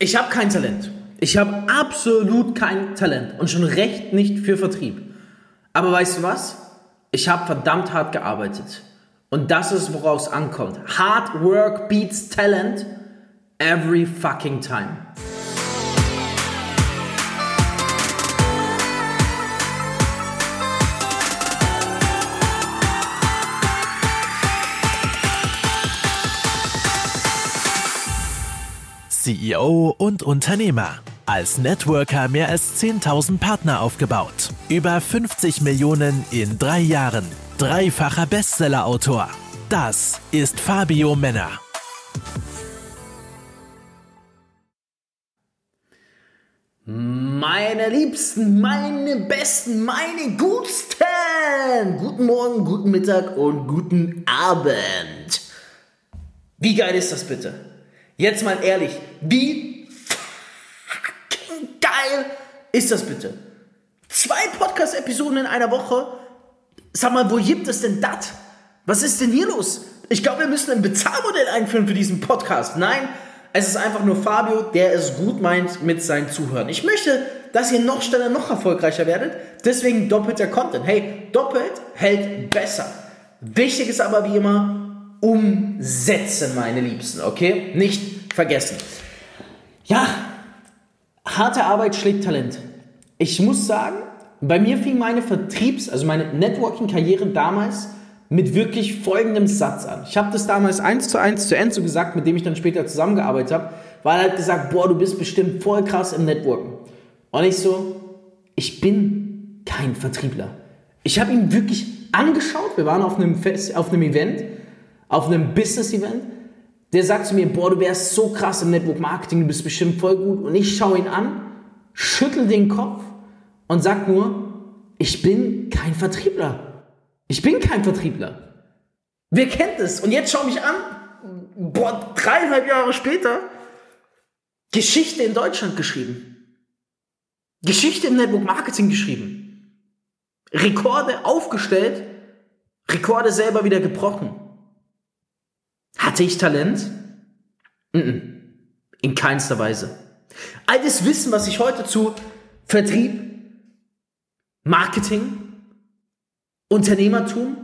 Ich habe kein Talent. Ich habe absolut kein Talent und schon recht nicht für Vertrieb. Aber weißt du was? Ich habe verdammt hart gearbeitet. Und das ist, woraus es ankommt. Hard work beats talent every fucking time. CEO und Unternehmer. Als Networker mehr als 10.000 Partner aufgebaut. Über 50 Millionen in drei Jahren. Dreifacher Bestsellerautor. Das ist Fabio Männer. Meine Liebsten, meine Besten, meine Gutsten! Guten Morgen, guten Mittag und guten Abend. Wie geil ist das bitte? Jetzt mal ehrlich, wie fucking geil ist das bitte? Zwei Podcast-Episoden in einer Woche? Sag mal, wo gibt es denn das? Was ist denn hier los? Ich glaube, wir müssen ein Bezahlmodell einführen für diesen Podcast. Nein, es ist einfach nur Fabio, der es gut meint mit seinen Zuhörern. Ich möchte, dass ihr noch schneller, noch erfolgreicher werdet. Deswegen doppelter Content. Hey, doppelt hält besser. Wichtig ist aber wie immer, umsetzen, meine Liebsten, okay? Nicht vergessen. Ja, harte Arbeit schlägt Talent. Ich muss sagen, bei mir fing meine Vertriebs-, also meine Networking-Karriere damals mit wirklich folgendem Satz an. Ich habe das damals eins zu eins zu Enzo gesagt, mit dem ich dann später zusammengearbeitet habe, weil er hat gesagt, boah, du bist bestimmt voll krass im Networken. Und ich so, ich bin kein Vertriebler. Ich habe ihn wirklich angeschaut, wir waren auf einem, Fest, auf einem Event auf einem Business-Event, der sagt zu mir, boah, du wärst so krass im Network Marketing, du bist bestimmt voll gut. Und ich schaue ihn an, schüttel den Kopf und sag nur, ich bin kein Vertriebler. Ich bin kein Vertriebler. Wer kennt es? Und jetzt schau mich an, boah, dreieinhalb Jahre später, Geschichte in Deutschland geschrieben. Geschichte im Network Marketing geschrieben. Rekorde aufgestellt, Rekorde selber wieder gebrochen. Hatte ich Talent? In keinster Weise. All das Wissen, was ich heute zu Vertrieb, Marketing, Unternehmertum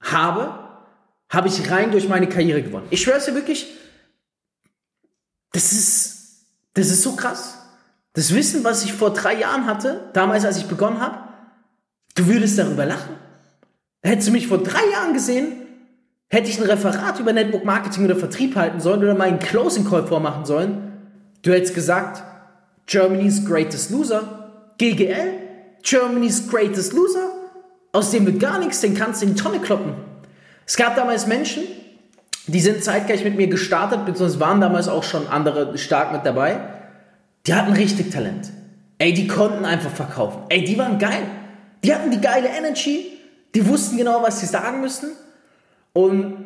habe, habe ich rein durch meine Karriere gewonnen. Ich schwöre es dir wirklich, das ist, das ist so krass. Das Wissen, was ich vor drei Jahren hatte, damals, als ich begonnen habe, du würdest darüber lachen. Hättest du mich vor drei Jahren gesehen, Hätte ich ein Referat über Network Marketing oder Vertrieb halten sollen oder meinen Closing Call vormachen sollen, du hättest gesagt, Germany's Greatest Loser, GGL, Germany's Greatest Loser, aus dem wird gar nichts, den kannst du in die Tonne kloppen. Es gab damals Menschen, die sind zeitgleich mit mir gestartet, beziehungsweise waren damals auch schon andere stark mit dabei, die hatten richtig Talent. Ey, die konnten einfach verkaufen. Ey, die waren geil. Die hatten die geile Energy, die wussten genau, was sie sagen müssen und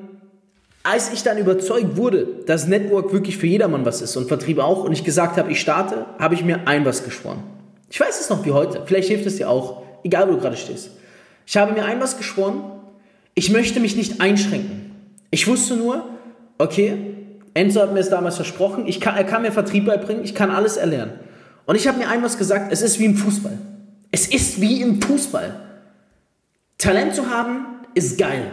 als ich dann überzeugt wurde, dass Network wirklich für jedermann was ist und Vertrieb auch und ich gesagt habe, ich starte, habe ich mir ein was geschworen. Ich weiß es noch wie heute, vielleicht hilft es dir auch, egal wo du gerade stehst. Ich habe mir ein was geschworen, ich möchte mich nicht einschränken. Ich wusste nur, okay, Enzo hat mir es damals versprochen, ich kann, er kann mir Vertrieb beibringen, ich kann alles erlernen. Und ich habe mir ein was gesagt, es ist wie im Fußball. Es ist wie im Fußball. Talent zu haben ist geil.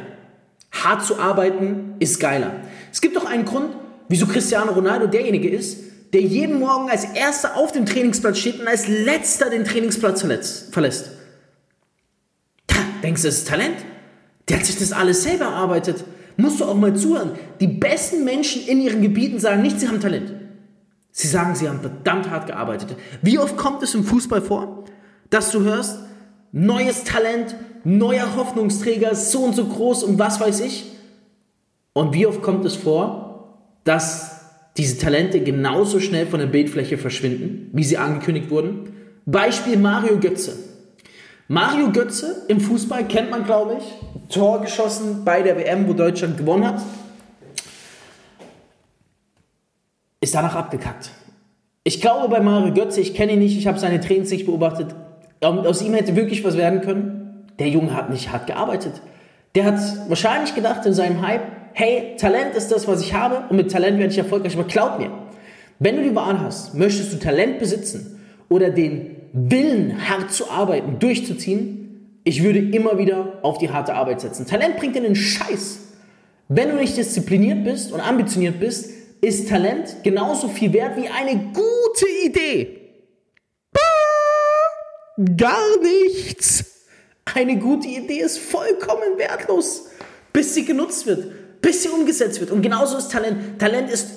Hart zu arbeiten ist geiler. Es gibt doch einen Grund, wieso Cristiano Ronaldo derjenige ist, der jeden Morgen als erster auf dem Trainingsplatz steht und als letzter den Trainingsplatz verlässt. Da, denkst du, das ist Talent? Der hat sich das alles selber erarbeitet. Musst du auch mal zuhören. Die besten Menschen in ihren Gebieten sagen nicht, sie haben Talent. Sie sagen, sie haben verdammt hart gearbeitet. Wie oft kommt es im Fußball vor, dass du hörst, neues Talent, neuer Hoffnungsträger, so und so groß und was weiß ich. Und wie oft kommt es vor, dass diese Talente genauso schnell von der Bildfläche verschwinden, wie sie angekündigt wurden? Beispiel Mario Götze. Mario Götze im Fußball kennt man, glaube ich. Tor geschossen bei der WM, wo Deutschland gewonnen hat. Ist danach abgekackt. Ich glaube bei Mario Götze, ich kenne ihn nicht, ich habe seine Trainings nicht beobachtet, aus ihm hätte wirklich was werden können. Der Junge hat nicht hart gearbeitet. Der hat wahrscheinlich gedacht in seinem Hype, hey, Talent ist das, was ich habe und mit Talent werde ich erfolgreich. Aber glaub mir, Wenn du die Wahl hast, möchtest du Talent besitzen oder den Willen, hart zu arbeiten, durchzuziehen, ich würde immer wieder auf die harte Arbeit setzen. Talent bringt dir einen Scheiß. Wenn du nicht diszipliniert bist und ambitioniert bist, ist Talent genauso viel wert wie eine gute Idee. Gar nichts. Eine gute Idee ist vollkommen wertlos, bis sie genutzt wird, bis sie umgesetzt wird. Und genauso ist Talent. Talent ist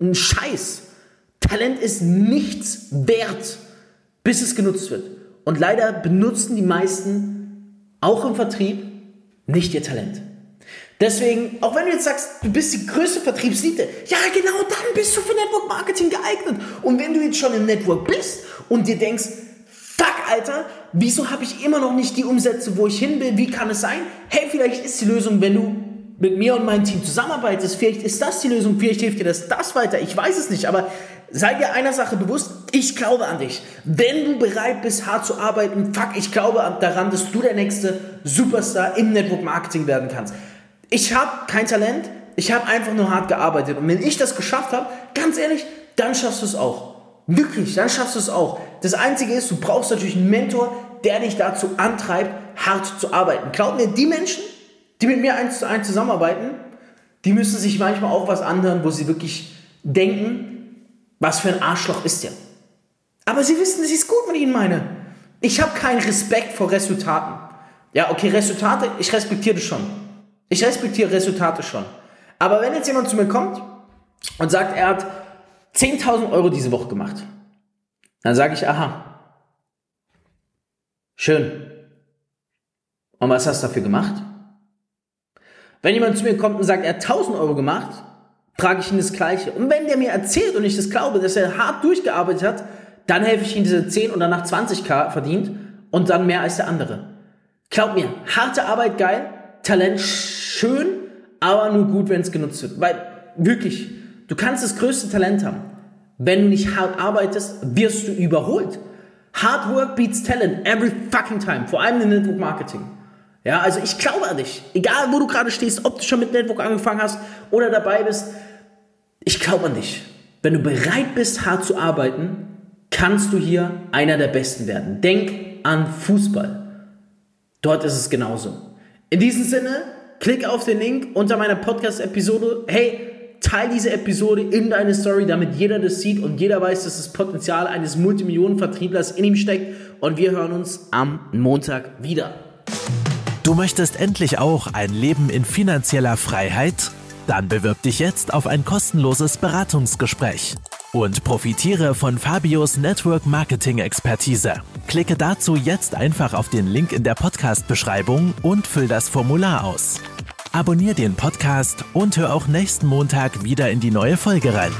ein Scheiß. Talent ist nichts wert, bis es genutzt wird. Und leider benutzen die meisten, auch im Vertrieb, nicht ihr Talent. Deswegen, auch wenn du jetzt sagst, du bist die größte Vertriebselite, ja genau dann bist du für Network Marketing geeignet. Und wenn du jetzt schon im Network bist und dir denkst, fuck Alter, wieso habe ich immer noch nicht die Umsätze, wo ich hin will, wie kann es sein? Hey, vielleicht ist die Lösung, wenn du mit mir und meinem Team zusammenarbeitest, vielleicht ist das die Lösung, vielleicht hilft dir das, das weiter, ich weiß es nicht, aber sei dir einer Sache bewusst, ich glaube an dich. Wenn du bereit bist, hart zu arbeiten, fuck, ich glaube daran, dass du der nächste Superstar im Network Marketing werden kannst. Ich habe kein Talent, ich habe einfach nur hart gearbeitet. Und wenn ich das geschafft habe, ganz ehrlich, dann schaffst du es auch. Wirklich, dann schaffst du es auch. Das Einzige ist, du brauchst natürlich einen Mentor, der dich dazu antreibt, hart zu arbeiten. Glaub mir, die Menschen, die mit mir eins zu eins zusammenarbeiten, die müssen sich manchmal auch was anhören, wo sie wirklich denken, was für ein Arschloch ist der. Aber sie wissen, dass ich es gut mit ihnen meine. Ich habe keinen Respekt vor Resultaten. Ja, okay, Resultate, ich respektiere das schon. Ich respektiere Resultate schon. Aber wenn jetzt jemand zu mir kommt und sagt, er hat 10.000 Euro diese Woche gemacht, dann sage ich, aha, schön. Und was hast du dafür gemacht? Wenn jemand zu mir kommt und sagt, er hat 1000 Euro gemacht, frage ich ihn das Gleiche. Und wenn der mir erzählt und ich das glaube, dass er hart durchgearbeitet hat, dann helfe ich ihm diese 10 und danach 20k verdient und dann mehr als der andere. Glaub mir, harte Arbeit geil, Talent schön, aber nur gut, wenn es genutzt wird. Weil wirklich, du kannst das größte Talent haben. Wenn du nicht hart arbeitest, wirst du überholt. Hard work beats talent every fucking time. Vor allem in Network Marketing. Ja, also ich glaube an dich. Egal, wo du gerade stehst, ob du schon mit Network angefangen hast oder dabei bist. Ich glaube an dich. Wenn du bereit bist, hart zu arbeiten, kannst du hier einer der Besten werden. Denk an Fußball. Dort ist es genauso. In diesem Sinne, klick auf den Link unter meiner Podcast-Episode. Hey, teil diese Episode in deine Story, damit jeder das sieht und jeder weiß, dass das Potenzial eines Multimillionen-Vertrieblers in ihm steckt. Und wir hören uns am Montag wieder. Du möchtest endlich auch ein Leben in finanzieller Freiheit? Dann bewirb dich jetzt auf ein kostenloses Beratungsgespräch und profitiere von Fabios Network Marketing Expertise. Klicke dazu jetzt einfach auf den Link in der Podcast-Beschreibung und füll das Formular aus. Abonnier den Podcast und hör auch nächsten Montag wieder in die neue Folge rein.